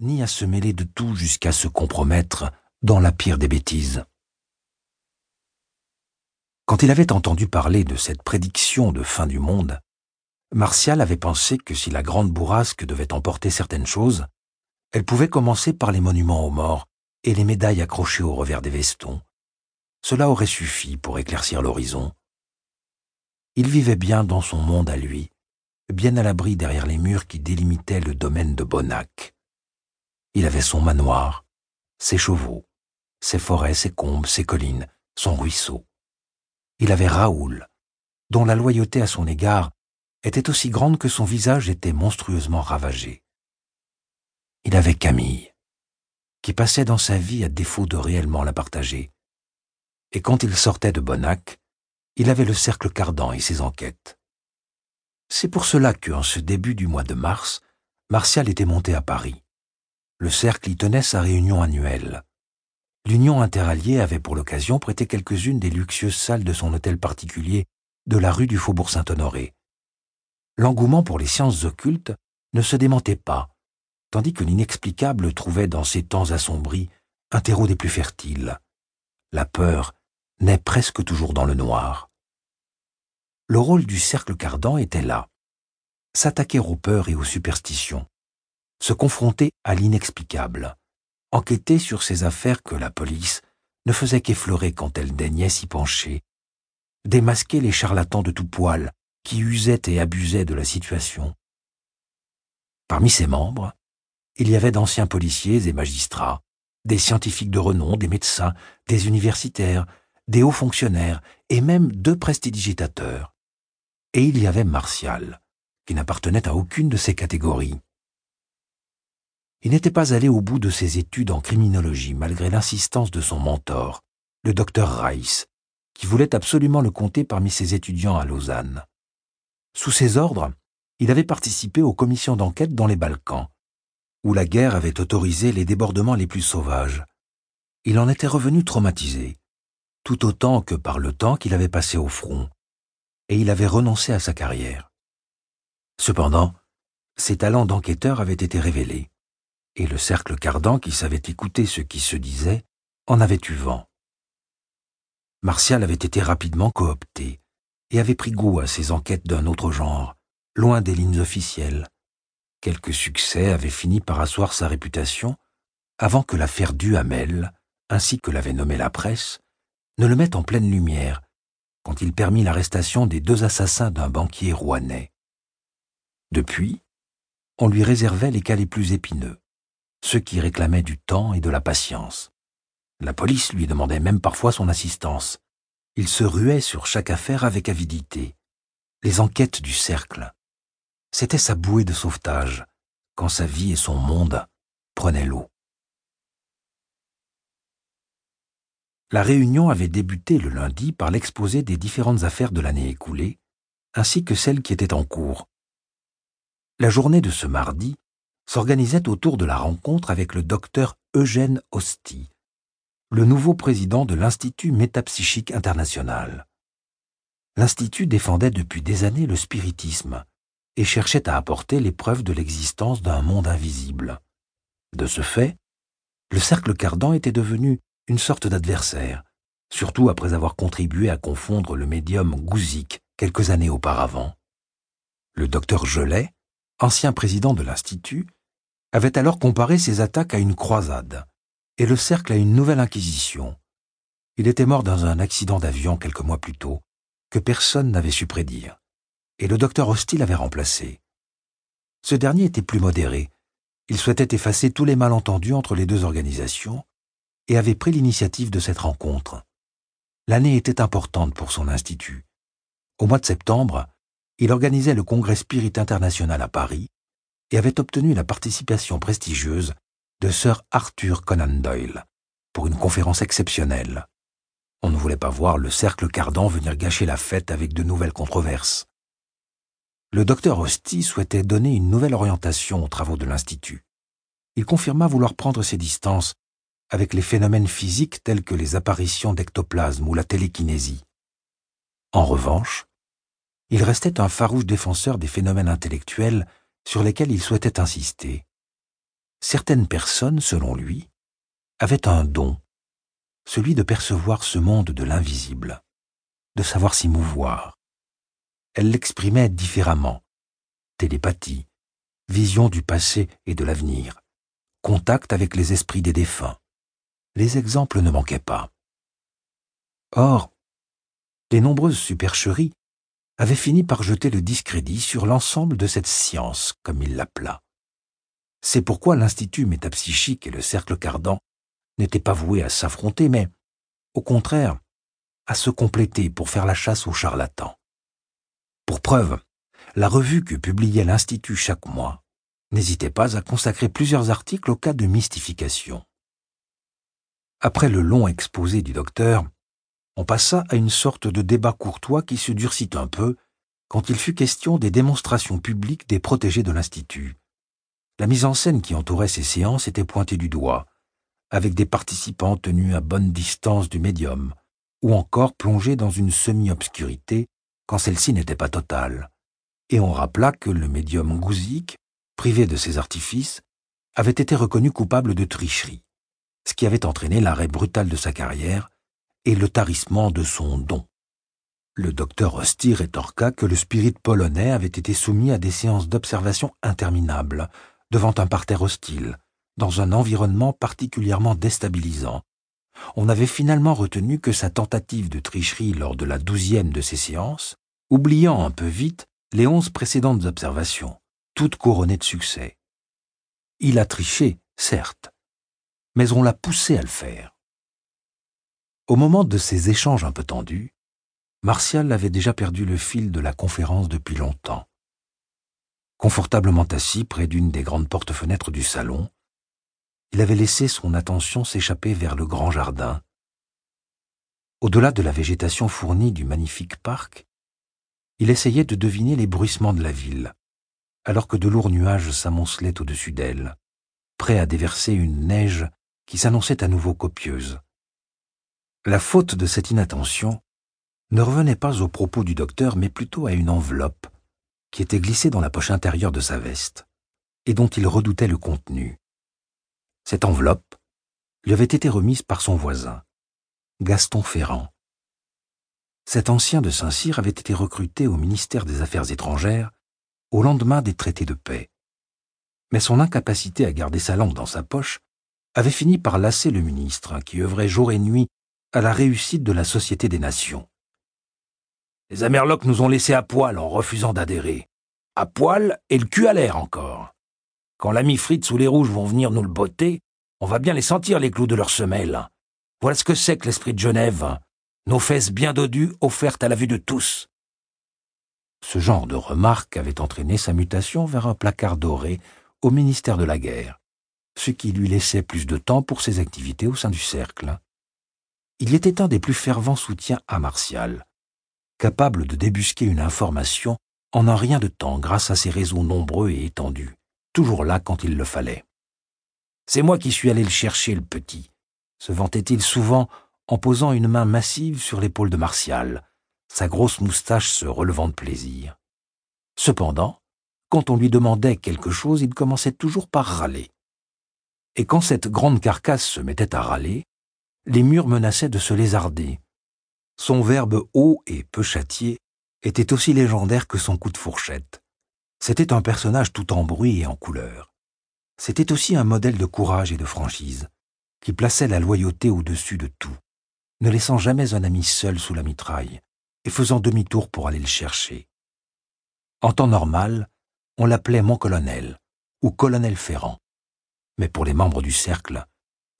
ni à se mêler de tout jusqu'à se compromettre dans la pire des bêtises. Quand il avait entendu parler de cette prédiction de fin du monde, Martial avait pensé que si la grande bourrasque devait emporter certaines choses, elle pouvait commencer par les monuments aux morts et les médailles accrochées au revers des vestons. Cela aurait suffi pour éclaircir l'horizon. Il vivait bien dans son monde à lui, bien à l'abri derrière les murs qui délimitaient le domaine de Bonnac. Il avait son manoir, ses chevaux, ses forêts, ses combes, ses collines, son ruisseau. Il avait Raoul, dont la loyauté à son égard était aussi grande que son visage était monstrueusement ravagé. Il avait Camille, qui passait dans sa vie à défaut de réellement la partager. Et quand il sortait de Bonnac, il avait le cercle Cardan et ses enquêtes. C'est pour cela qu'en ce début du mois de mars, Martial était monté à Paris. Le cercle y tenait sa réunion annuelle. L'Union interalliée avait pour l'occasion prêté quelques-unes des luxueuses salles de son hôtel particulier de la rue du Faubourg Saint-Honoré. L'engouement pour les sciences occultes ne se démentait pas, tandis que l'inexplicable trouvait dans ces temps assombris un terreau des plus fertiles. La peur naît presque toujours dans le noir. Le rôle du cercle cardan était là, s'attaquer aux peurs et aux superstitions, se confronter à l'inexplicable, enquêter sur ces affaires que la police ne faisait qu'effleurer quand elle daignait s'y pencher, démasquer les charlatans de tout poil qui usaient et abusaient de la situation. Parmi ses membres, il y avait d'anciens policiers et magistrats, des scientifiques de renom, des médecins, des universitaires, des hauts fonctionnaires et même deux prestidigitateurs. Et il y avait Martial, qui n'appartenait à aucune de ces catégories. Il n'était pas allé au bout de ses études en criminologie malgré l'insistance de son mentor, le docteur Reiss, qui voulait absolument le compter parmi ses étudiants à Lausanne. Sous ses ordres, il avait participé aux commissions d'enquête dans les Balkans, où la guerre avait autorisé les débordements les plus sauvages. Il en était revenu traumatisé, tout autant que par le temps qu'il avait passé au front, et il avait renoncé à sa carrière. Cependant, ses talents d'enquêteur avaient été révélés et le cercle Cardan, qui savait écouter ce qui se disait, en avait eu vent. Martial avait été rapidement coopté et avait pris goût à ses enquêtes d'un autre genre, loin des lignes officielles. Quelques succès avaient fini par asseoir sa réputation avant que l'affaire Duhamel, ainsi que l'avait nommé la presse, ne le mette en pleine lumière quand il permit l'arrestation des deux assassins d'un banquier rouennais. Depuis, on lui réservait les cas les plus épineux ceux qui réclamaient du temps et de la patience. La police lui demandait même parfois son assistance. Il se ruait sur chaque affaire avec avidité. Les enquêtes du cercle. C'était sa bouée de sauvetage, quand sa vie et son monde prenaient l'eau. La réunion avait débuté le lundi par l'exposé des différentes affaires de l'année écoulée, ainsi que celles qui étaient en cours. La journée de ce mardi s'organisait autour de la rencontre avec le docteur Eugène Hosty, le nouveau président de l'Institut métapsychique international. L'Institut défendait depuis des années le spiritisme et cherchait à apporter les preuves de l'existence d'un monde invisible. De ce fait, le cercle Cardan était devenu une sorte d'adversaire, surtout après avoir contribué à confondre le médium Gouzik quelques années auparavant. Le docteur Gelet, ancien président de l'Institut, avait alors comparé ses attaques à une croisade et le cercle à une nouvelle inquisition. Il était mort dans un accident d'avion quelques mois plus tôt, que personne n'avait su prédire, et le docteur Hostile avait remplacé. Ce dernier était plus modéré. Il souhaitait effacer tous les malentendus entre les deux organisations et avait pris l'initiative de cette rencontre. L'année était importante pour son institut. Au mois de septembre, il organisait le Congrès Spirit International à Paris, et avait obtenu la participation prestigieuse de Sir Arthur Conan Doyle pour une conférence exceptionnelle. On ne voulait pas voir le cercle Cardan venir gâcher la fête avec de nouvelles controverses. Le docteur Hosty souhaitait donner une nouvelle orientation aux travaux de l'Institut. Il confirma vouloir prendre ses distances avec les phénomènes physiques tels que les apparitions d'ectoplasme ou la télékinésie. En revanche, il restait un farouche défenseur des phénomènes intellectuels sur lesquels il souhaitait insister. certaines personnes, selon lui, avaient un don, celui de percevoir ce monde de l'invisible, de savoir s'y mouvoir. Elles l'exprimaient différemment. Télépathie, vision du passé et de l'avenir, contact avec les esprits des défunts. Les exemples ne manquaient pas. Or, les nombreuses supercheries avaient fini par jeter le discrédit sur l'ensemble de cette science, comme il l'appela. C'est pourquoi l'Institut métapsychique et le Cercle Cardan n'étaient pas voués à s'affronter, mais, au contraire, à se compléter pour faire la chasse aux charlatans. Pour preuve, la revue que publiait l'Institut chaque mois n'hésitait pas à consacrer plusieurs articles au cas de mystification. Après le long exposé du docteur, on passa à une sorte de débat courtois qui se durcit un peu quand il fut question des démonstrations publiques des protégés de l'Institut. La mise en scène qui entourait ces séances était pointée du doigt, avec des participants tenus à bonne distance du médium, ou encore plongés dans une semi-obscurité quand celle-ci n'était pas totale. Et on rappela que le médium Gouzik, privé de ses artifices, avait été reconnu coupable de tricherie, ce qui avait entraîné l'arrêt brutal de sa carrière et le tarissement de son don. Le docteur Rosti rétorqua que le spirit polonais avait été soumis à des séances d'observation interminables, devant un parterre hostile, dans un environnement particulièrement déstabilisant. On avait finalement retenu que sa tentative de tricherie lors de la douzième de ces séances, oubliant un peu vite les onze précédentes observations, toutes couronnées de succès. Il a triché, certes, mais on l'a poussé à le faire. Au moment de ces échanges un peu tendus, Martial avait déjà perdu le fil de la conférence depuis longtemps. Confortablement assis près d'une des grandes portes-fenêtres du salon, il avait laissé son attention s'échapper vers le grand jardin. Au-delà de la végétation fournie du magnifique parc, il essayait de deviner les bruissements de la ville, alors que de lourds nuages s'amoncelaient au-dessus d'elle, prêts à déverser une neige qui s'annonçait à nouveau copieuse. La faute de cette inattention ne revenait pas aux propos du docteur, mais plutôt à une enveloppe qui était glissée dans la poche intérieure de sa veste et dont il redoutait le contenu. Cette enveloppe lui avait été remise par son voisin, Gaston Ferrand. Cet ancien de Saint-Cyr avait été recruté au ministère des Affaires étrangères au lendemain des traités de paix. Mais son incapacité à garder sa langue dans sa poche avait fini par lasser le ministre, qui œuvrait jour et nuit à la réussite de la Société des Nations. Les Amerlocs nous ont laissés à poil en refusant d'adhérer. À poil et le cul à l'air encore. Quand l'ami Fritz ou les Rouges vont venir nous le botter, on va bien les sentir les clous de leurs semelles. Voilà ce que c'est que l'esprit de Genève. Nos fesses bien dodues offertes à la vue de tous. Ce genre de remarque avait entraîné sa mutation vers un placard doré au ministère de la Guerre, ce qui lui laissait plus de temps pour ses activités au sein du cercle il était un des plus fervents soutiens à Martial, capable de débusquer une information en un rien de temps grâce à ses réseaux nombreux et étendus, toujours là quand il le fallait. C'est moi qui suis allé le chercher, le petit, se vantait-il souvent en posant une main massive sur l'épaule de Martial, sa grosse moustache se relevant de plaisir. Cependant, quand on lui demandait quelque chose, il commençait toujours par râler. Et quand cette grande carcasse se mettait à râler, les murs menaçaient de se lézarder. Son verbe haut et peu châtié était aussi légendaire que son coup de fourchette. C'était un personnage tout en bruit et en couleur. C'était aussi un modèle de courage et de franchise, qui plaçait la loyauté au-dessus de tout, ne laissant jamais un ami seul sous la mitraille, et faisant demi-tour pour aller le chercher. En temps normal, on l'appelait mon colonel, ou colonel Ferrand. Mais pour les membres du cercle,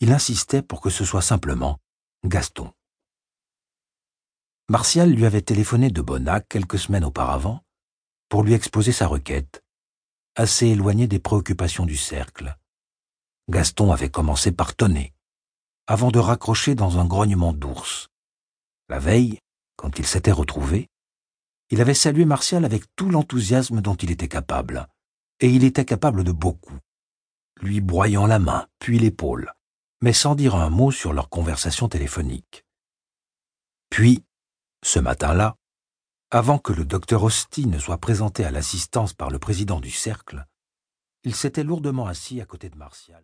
il insistait pour que ce soit simplement Gaston. Martial lui avait téléphoné de Bonnac quelques semaines auparavant pour lui exposer sa requête, assez éloignée des préoccupations du cercle. Gaston avait commencé par tonner, avant de raccrocher dans un grognement d'ours. La veille, quand il s'était retrouvé, il avait salué Martial avec tout l'enthousiasme dont il était capable, et il était capable de beaucoup, lui broyant la main, puis l'épaule, mais sans dire un mot sur leur conversation téléphonique. Puis, ce matin-là, avant que le docteur Hosty ne soit présenté à l'assistance par le président du cercle, Il s'était lourdement assis à côté de Martial.